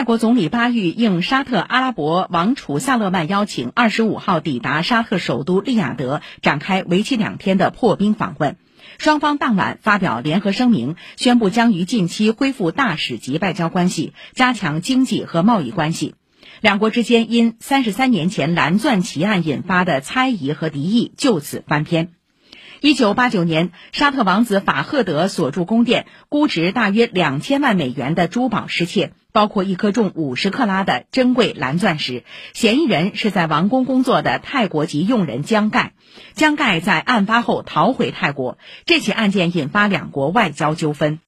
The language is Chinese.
泰国总理巴育应沙特阿拉伯王储萨勒曼邀请，二十五号抵达沙特首都利雅得，展开为期两天的破冰访问。双方当晚发表联合声明，宣布将于近期恢复大使级外交关系，加强经济和贸易关系。两国之间因三十三年前蓝钻奇案引发的猜疑和敌意就此翻篇。一九八九年，沙特王子法赫德所住宫殿估值大约两千万美元的珠宝失窃，包括一颗重五十克拉的珍贵蓝钻石。嫌疑人是在王宫工作的泰国籍佣人江盖。江盖在案发后逃回泰国。这起案件引发两国外交纠纷。